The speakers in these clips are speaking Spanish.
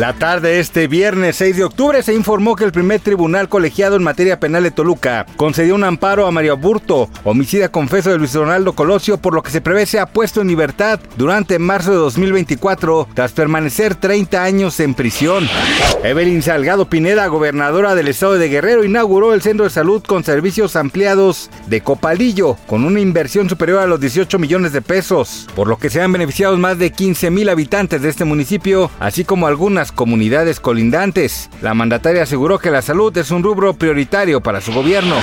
La tarde de este viernes 6 de octubre se informó que el primer tribunal colegiado en materia penal de Toluca concedió un amparo a Mario Burto, homicida confeso de Luis Ronaldo Colosio, por lo que se prevé sea puesto en libertad durante marzo de 2024 tras permanecer 30 años en prisión. Evelyn Salgado Pineda, gobernadora del estado de Guerrero, inauguró el centro de salud con servicios ampliados de Copalillo, con una inversión superior a los 18 millones de pesos, por lo que se han beneficiado más de 15 mil habitantes de este municipio, así como algunas comunidades colindantes. La mandataria aseguró que la salud es un rubro prioritario para su gobierno.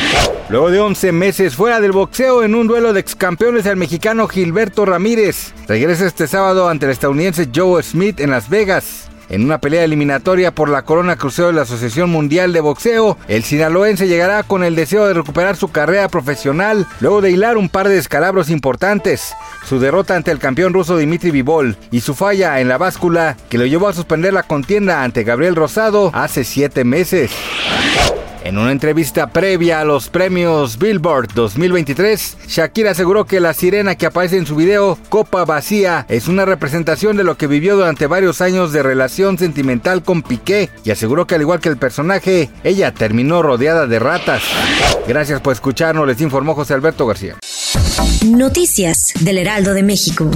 Luego de 11 meses fuera del boxeo en un duelo de excampeones, el mexicano Gilberto Ramírez regresa este sábado ante el estadounidense Joe Smith en Las Vegas. En una pelea eliminatoria por la corona crucero de la Asociación Mundial de Boxeo, el sinaloense llegará con el deseo de recuperar su carrera profesional luego de hilar un par de descalabros importantes. Su derrota ante el campeón ruso Dimitri Vivol y su falla en la báscula que lo llevó a suspender la contienda ante Gabriel Rosado hace siete meses. En una entrevista previa a los premios Billboard 2023, Shakira aseguró que la sirena que aparece en su video Copa Vacía es una representación de lo que vivió durante varios años de relación sentimental con Piqué y aseguró que al igual que el personaje, ella terminó rodeada de ratas. Gracias por escucharnos, les informó José Alberto García. Noticias del Heraldo de México.